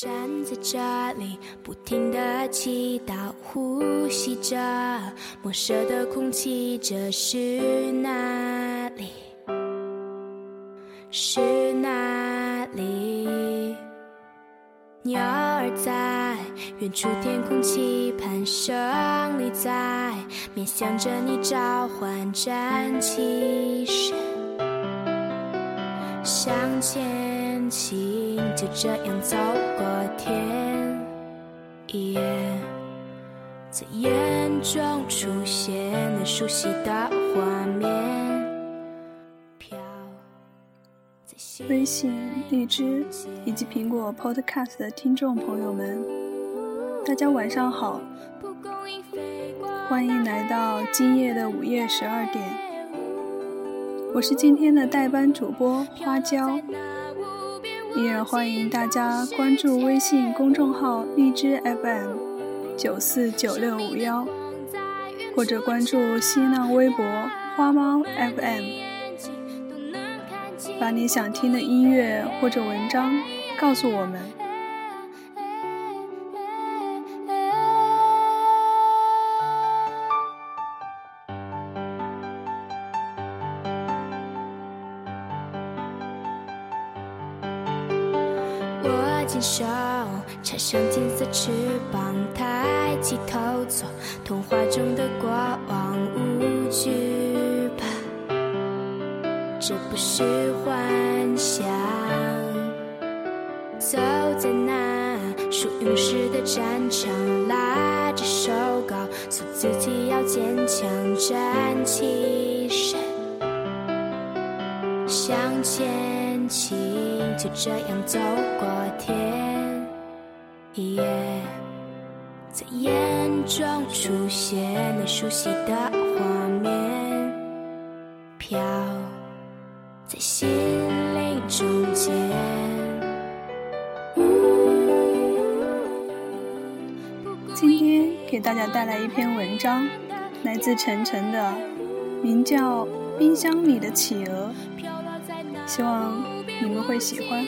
站在这里，不停的祈祷，呼吸着陌生的空气，这是哪里？是哪里？鸟儿在远处天空期盼，胜利在面向着你召唤，站起身，向前倾，就这样走过天。一夜，在眼中出现了熟悉的画面，微信、荔枝以及苹果 Podcast 的听众朋友们，大家晚上好，欢迎来到今夜的午夜十二点。我是今天的代班主播花椒，依然欢迎大家关注微信公众号荔枝 FM 九四九六五幺，或者关注新浪微博花猫 FM。把你想听的音乐或者文章告诉我们。做童话中的国王，无惧怕，这不是幻想。走在那属勇士的战场，拉着手告诉自己要坚强，站起身。向前倾，就这样走过天。一夜，在眼中出现了熟悉的画面，飘在心灵中间。今天给大家带来一篇文章，来自晨晨的，名叫《冰箱里的企鹅》，希望你们会喜欢。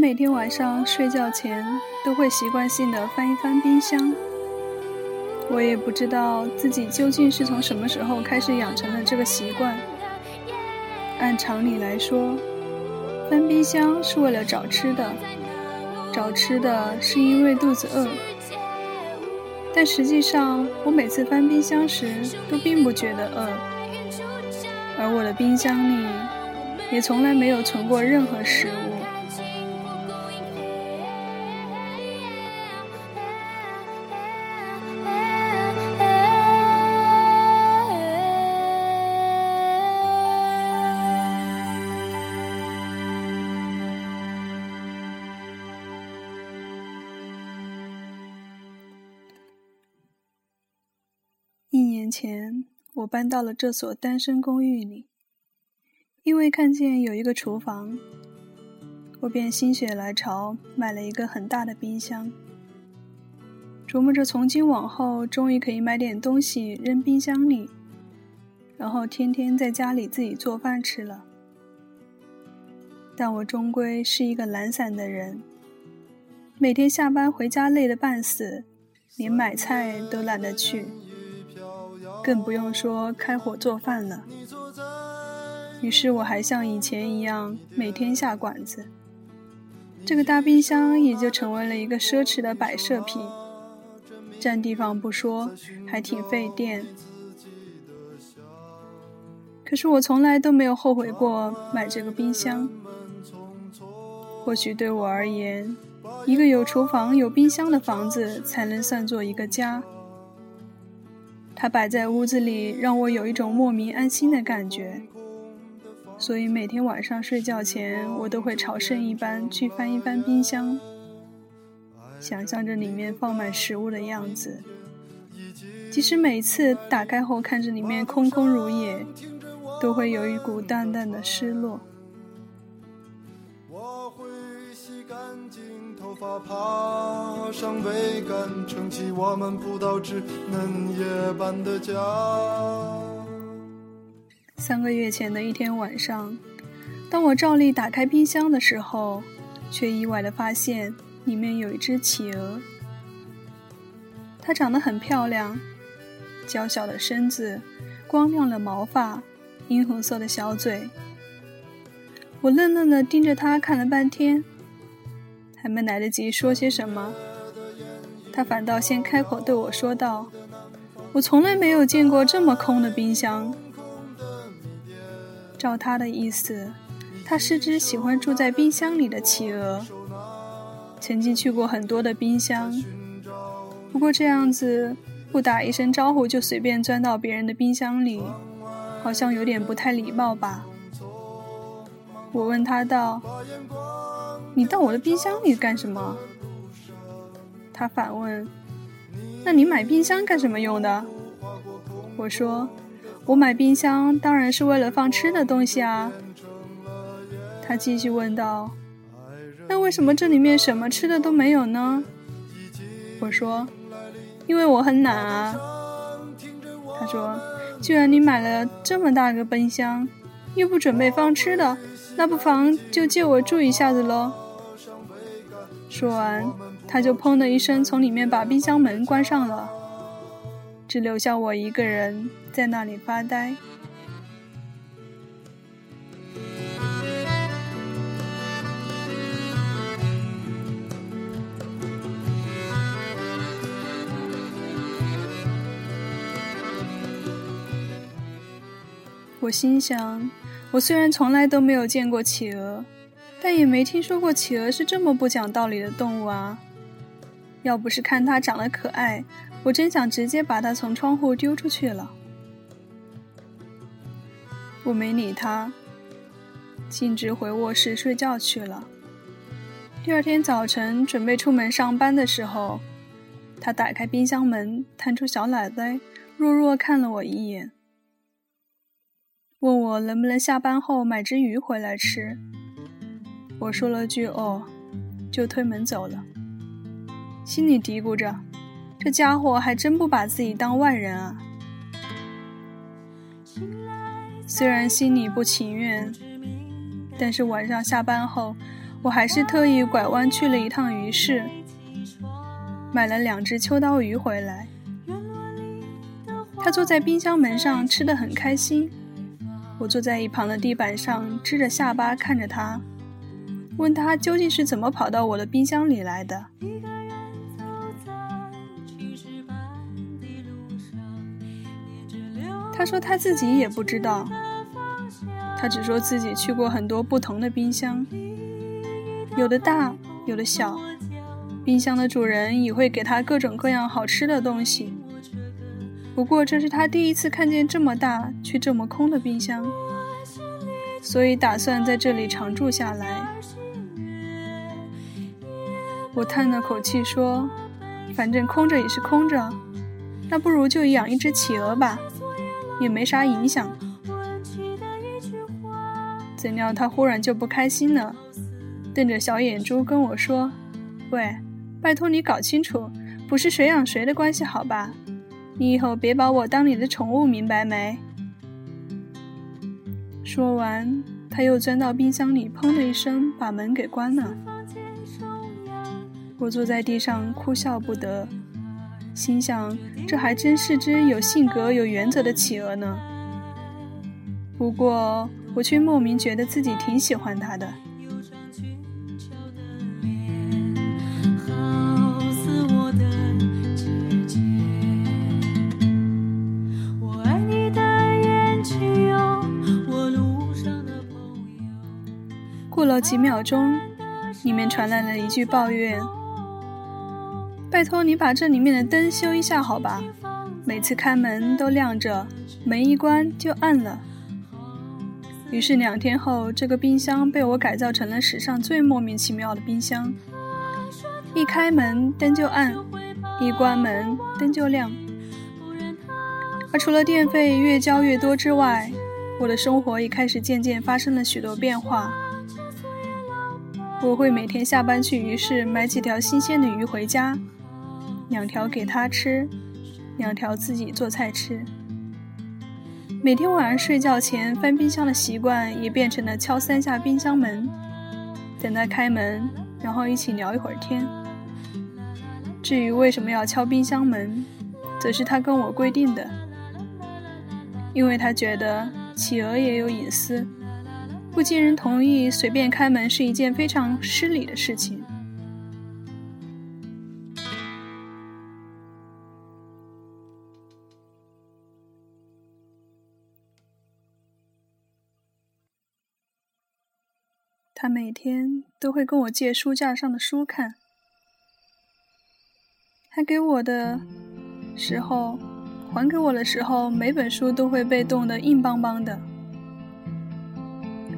每天晚上睡觉前都会习惯性的翻一翻冰箱。我也不知道自己究竟是从什么时候开始养成了这个习惯。按常理来说，翻冰箱是为了找吃的，找吃的是因为肚子饿。但实际上，我每次翻冰箱时都并不觉得饿，而我的冰箱里也从来没有存过任何食物。搬到了这所单身公寓里，因为看见有一个厨房，我便心血来潮买了一个很大的冰箱，琢磨着从今往后终于可以买点东西扔冰箱里，然后天天在家里自己做饭吃了。但我终归是一个懒散的人，每天下班回家累得半死，连买菜都懒得去。更不用说开火做饭了。于是我还像以前一样每天下馆子，这个大冰箱也就成为了一个奢侈的摆设品，占地方不说，还挺费电。可是我从来都没有后悔过买这个冰箱。或许对我而言，一个有厨房、有冰箱的房子才能算作一个家。它摆在屋子里，让我有一种莫名安心的感觉。所以每天晚上睡觉前，我都会朝圣一般去翻一翻冰箱，想象着里面放满食物的样子。即使每次打开后看着里面空空如也。都会有一股淡淡的失落。头发，爬上桅杆，撑起我们葡萄枝嫩叶般的家。三个月前的一天晚上，当我照例打开冰箱的时候，却意外的发现里面有一只企鹅。它长得很漂亮，娇小的身子，光亮的毛发。殷红色的小嘴，我愣愣的盯着他看了半天，还没来得及说些什么，他反倒先开口对我说道：“我从来没有见过这么空的冰箱。”照他的意思，他是只喜欢住在冰箱里的企鹅，曾经去过很多的冰箱，不过这样子不打一声招呼就随便钻到别人的冰箱里。好像有点不太礼貌吧？我问他道：“你到我的冰箱里干什么？”他反问：“那你买冰箱干什么用的？”我说：“我买冰箱当然是为了放吃的东西啊。”他继续问道：“那为什么这里面什么吃的都没有呢？”我说：“因为我很懒啊。”他说。既然你买了这么大个冰箱，又不准备放吃的，那不妨就借我住一下子喽。说完，他就砰的一声从里面把冰箱门关上了，只留下我一个人在那里发呆。我心想，我虽然从来都没有见过企鹅，但也没听说过企鹅是这么不讲道理的动物啊！要不是看它长得可爱，我真想直接把它从窗户丢出去了。我没理它，径直回卧室睡觉去了。第二天早晨准备出门上班的时候，它打开冰箱门，探出小脑袋，弱弱看了我一眼。问我能不能下班后买只鱼回来吃，我说了句“哦”，就推门走了，心里嘀咕着：这家伙还真不把自己当外人啊。虽然心里不情愿，但是晚上下班后，我还是特意拐弯去了一趟鱼市，买了两只秋刀鱼回来。他坐在冰箱门上吃得很开心。我坐在一旁的地板上，支着下巴看着他，问他究竟是怎么跑到我的冰箱里来的。他说他自己也不知道，他只说自己去过很多不同的冰箱，有的大，有的小，冰箱的主人也会给他各种各样好吃的东西。不过这是他第一次看见这么大却这么空的冰箱，所以打算在这里常住下来。我叹了口气说：“反正空着也是空着，那不如就养一只企鹅吧，也没啥影响。”怎料他忽然就不开心了，瞪着小眼珠跟我说：“喂，拜托你搞清楚，不是谁养谁的关系，好吧？”你以后别把我当你的宠物，明白没？说完，他又钻到冰箱里，砰的一声把门给关了。我坐在地上哭笑不得，心想：这还真是只有性格、有原则的企鹅呢。不过，我却莫名觉得自己挺喜欢它的。几秒钟，里面传来了一句抱怨：“拜托你把这里面的灯修一下，好吧？每次开门都亮着，门一关就暗了。”于是两天后，这个冰箱被我改造成了史上最莫名其妙的冰箱：一开门灯就暗，一关门灯就亮。而除了电费越交越多之外，我的生活也开始渐渐发生了许多变化。我会每天下班去鱼市买几条新鲜的鱼回家，两条给他吃，两条自己做菜吃。每天晚上睡觉前翻冰箱的习惯也变成了敲三下冰箱门，等他开门，然后一起聊一会儿天。至于为什么要敲冰箱门，则是他跟我规定的，因为他觉得。企鹅也有隐私，不经人同意随便开门是一件非常失礼的事情。他每天都会跟我借书架上的书看，他给我的时候。还给我的时候，每本书都会被冻得硬邦邦的，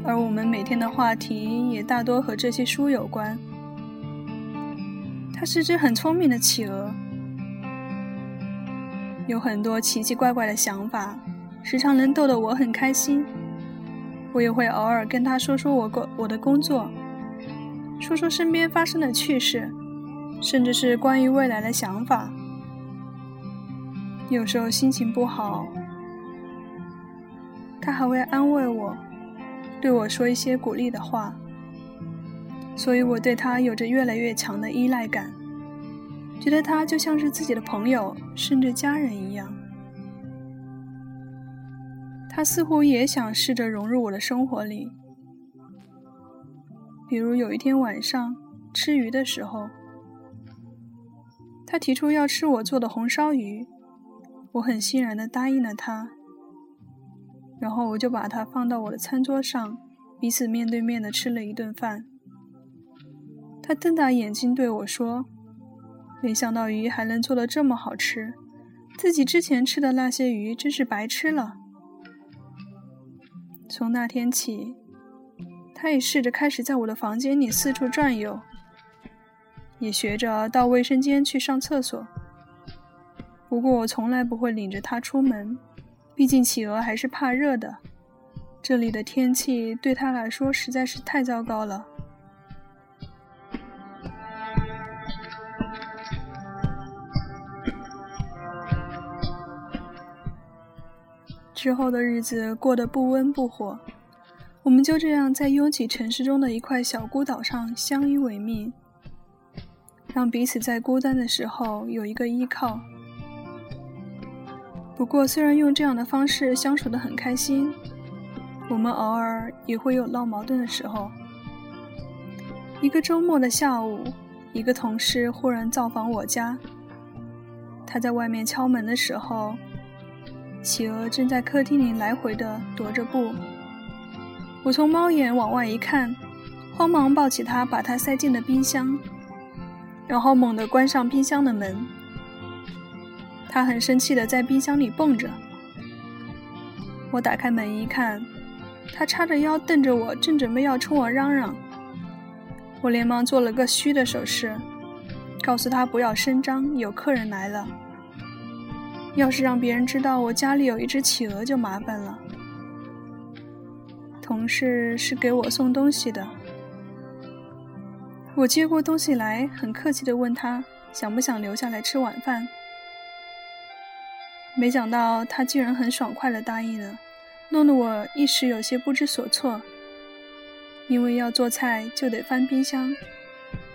而我们每天的话题也大多和这些书有关。它是只很聪明的企鹅，有很多奇奇怪怪的想法，时常能逗得我很开心。我也会偶尔跟他说说我工我的工作，说说身边发生的趣事，甚至是关于未来的想法。有时候心情不好，他还会安慰我，对我说一些鼓励的话，所以我对他有着越来越强的依赖感，觉得他就像是自己的朋友，甚至家人一样。他似乎也想试着融入我的生活里，比如有一天晚上吃鱼的时候，他提出要吃我做的红烧鱼。我很欣然地答应了他，然后我就把它放到我的餐桌上，彼此面对面的吃了一顿饭。他瞪大眼睛对我说：“没想到鱼还能做得这么好吃，自己之前吃的那些鱼真是白吃了。”从那天起，他也试着开始在我的房间里四处转悠，也学着到卫生间去上厕所。不过我从来不会领着它出门，毕竟企鹅还是怕热的。这里的天气对它来说实在是太糟糕了。之后的日子过得不温不火，我们就这样在拥挤城市中的一块小孤岛上相依为命，让彼此在孤单的时候有一个依靠。不过，虽然用这样的方式相处的很开心，我们偶尔也会有闹矛盾的时候。一个周末的下午，一个同事忽然造访我家。他在外面敲门的时候，企鹅正在客厅里来回的踱着步。我从猫眼往外一看，慌忙抱起它，把它塞进了冰箱，然后猛地关上冰箱的门。他很生气的在冰箱里蹦着。我打开门一看，他叉着腰瞪着我，正准备要冲我嚷嚷。我连忙做了个嘘的手势，告诉他不要声张，有客人来了。要是让别人知道我家里有一只企鹅，就麻烦了。同事是给我送东西的，我接过东西来，很客气的问他想不想留下来吃晚饭。没想到他竟然很爽快地答应了，弄得我一时有些不知所措。因为要做菜就得翻冰箱，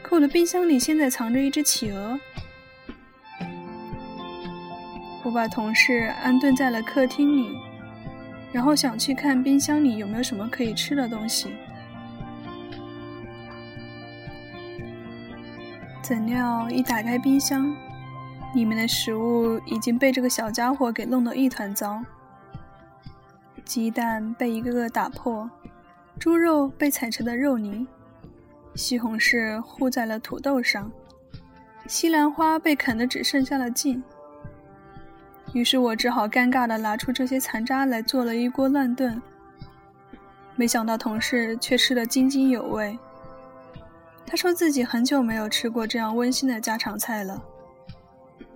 可我的冰箱里现在藏着一只企鹅。我把同事安顿在了客厅里，然后想去看冰箱里有没有什么可以吃的东西。怎料一打开冰箱，里面的食物已经被这个小家伙给弄得一团糟，鸡蛋被一个个打破，猪肉被踩成的肉泥，西红柿糊在了土豆上，西兰花被啃得只剩下了茎。于是我只好尴尬地拿出这些残渣来做了一锅乱炖。没想到同事却吃得津津有味。他说自己很久没有吃过这样温馨的家常菜了。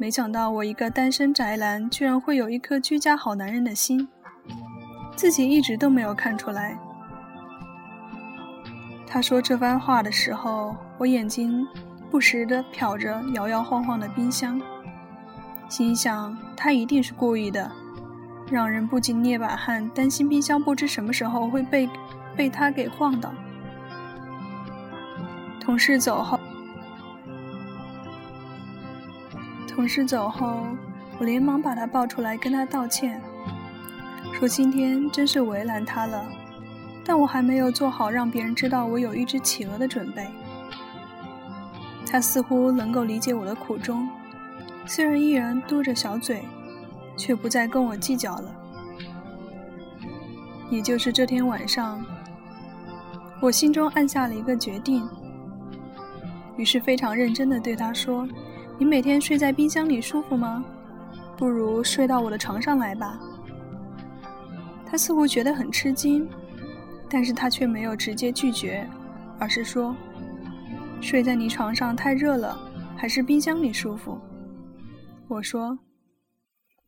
没想到我一个单身宅男，居然会有一颗居家好男人的心，自己一直都没有看出来。他说这番话的时候，我眼睛不时地瞟着摇摇晃晃的冰箱，心想他一定是故意的，让人不禁捏把汗，担心冰箱不知什么时候会被被他给晃倒。同事走后。同事走后，我连忙把他抱出来，跟他道歉，说今天真是为难他了，但我还没有做好让别人知道我有一只企鹅的准备。他似乎能够理解我的苦衷，虽然依然嘟着小嘴，却不再跟我计较了。也就是这天晚上，我心中暗下了一个决定，于是非常认真地对他说。你每天睡在冰箱里舒服吗？不如睡到我的床上来吧。他似乎觉得很吃惊，但是他却没有直接拒绝，而是说：“睡在你床上太热了，还是冰箱里舒服。”我说：“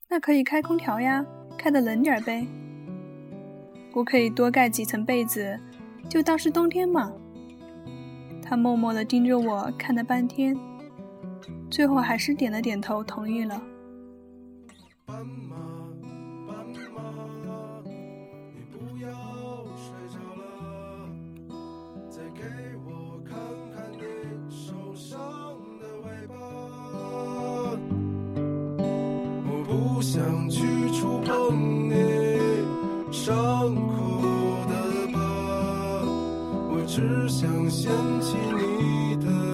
那可以开空调呀，开的冷点呗。我可以多盖几层被子，就当是冬天嘛。”他默默地盯着我看了半天。最后还是点了点头，同意了。我不想去触碰你伤口的疤，我只想掀起你的。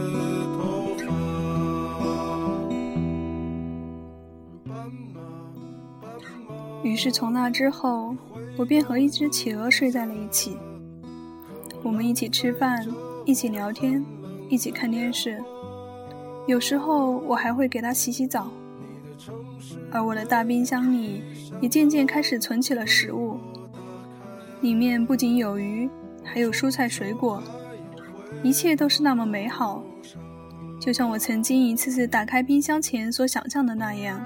是从那之后，我便和一只企鹅睡在了一起。我们一起吃饭，一起聊天，一起看电视。有时候我还会给它洗洗澡。而我的大冰箱里也渐渐开始存起了食物，里面不仅有鱼，还有蔬菜水果，一切都是那么美好，就像我曾经一次次打开冰箱前所想象的那样。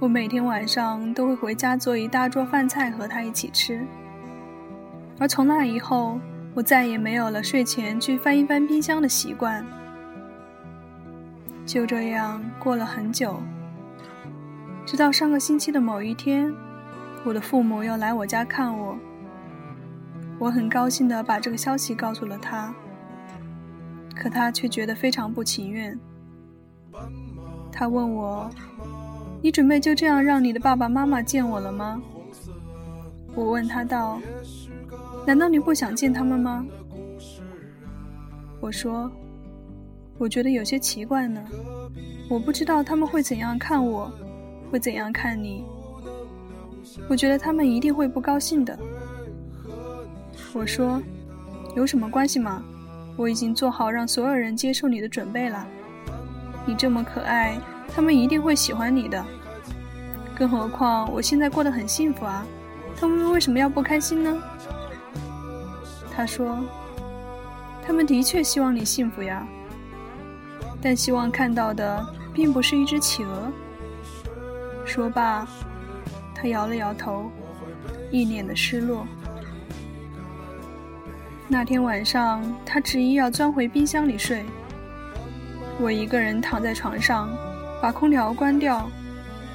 我每天晚上都会回家做一大桌饭菜和他一起吃，而从那以后，我再也没有了睡前去翻一翻冰箱的习惯。就这样过了很久，直到上个星期的某一天，我的父母要来我家看我，我很高兴地把这个消息告诉了他，可他却觉得非常不情愿。他问我。你准备就这样让你的爸爸妈妈见我了吗？我问他道：“难道你不想见他们吗？”我说：“我觉得有些奇怪呢，我不知道他们会怎样看我，会怎样看你。我觉得他们一定会不高兴的。”我说：“有什么关系吗？我已经做好让所有人接受你的准备了。你这么可爱。”他们一定会喜欢你的，更何况我现在过得很幸福啊！他们为什么要不开心呢？他说：“他们的确希望你幸福呀，但希望看到的并不是一只企鹅。”说罢，他摇了摇头，一脸的失落。那天晚上，他执意要钻回冰箱里睡，我一个人躺在床上。把空调关掉，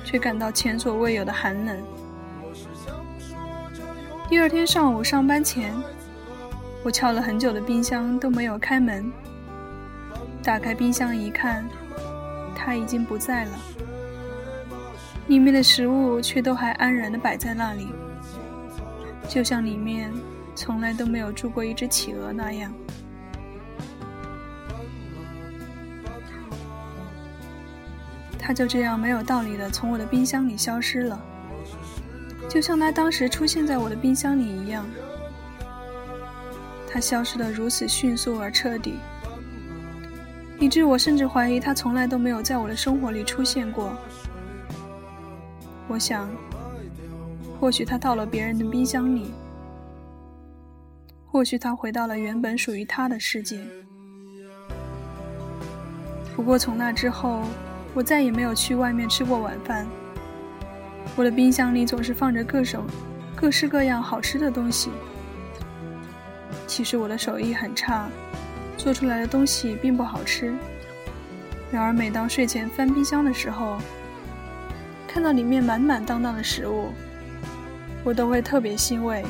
却感到前所未有的寒冷。第二天上午上班前，我敲了很久的冰箱都没有开门。打开冰箱一看，它已经不在了，里面的食物却都还安然地摆在那里，就像里面从来都没有住过一只企鹅那样。他就这样没有道理的从我的冰箱里消失了，就像他当时出现在我的冰箱里一样。他消失得如此迅速而彻底，以致我甚至怀疑他从来都没有在我的生活里出现过。我想，或许他到了别人的冰箱里，或许他回到了原本属于他的世界。不过从那之后，我再也没有去外面吃过晚饭。我的冰箱里总是放着各种、各式各样好吃的东西。其实我的手艺很差，做出来的东西并不好吃。然而每当睡前翻冰箱的时候，看到里面满满当当的食物，我都会特别欣慰。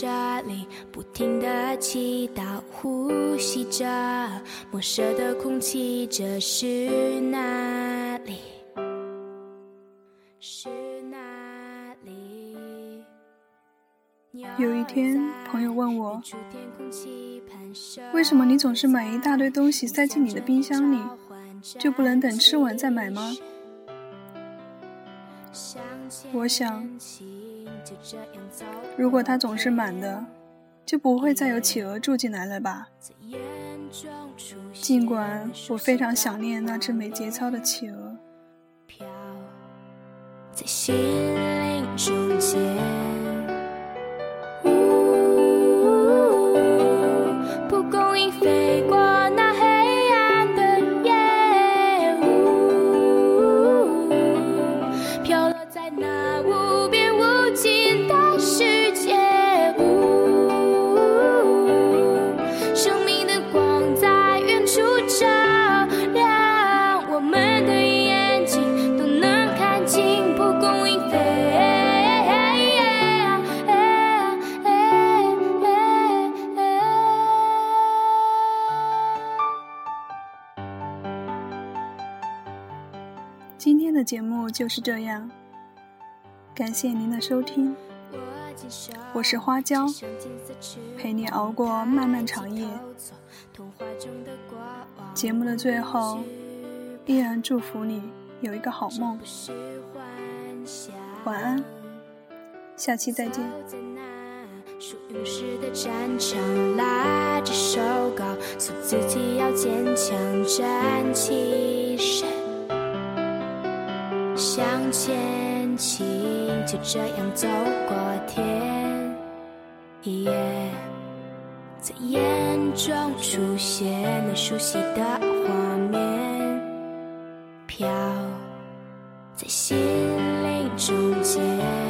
这里，不停的祈祷，呼吸着陌生的空气，这是哪里？是哪里？有一天，朋友问我，为什么你总是买一大堆东西塞进你的冰箱里，就不能等吃完再买吗？我想。如果它总是满的，就不会再有企鹅住进来了吧？尽管我非常想念那只没节操的企鹅。在心灵中间。就是这样，感谢您的收听，我是花椒，陪你熬过漫漫长夜。节目的最后，依然祝福你有一个好梦，晚安，下期再见。前倾，就这样走过天。一夜，在眼中出现那熟悉的画面，飘在心灵中间。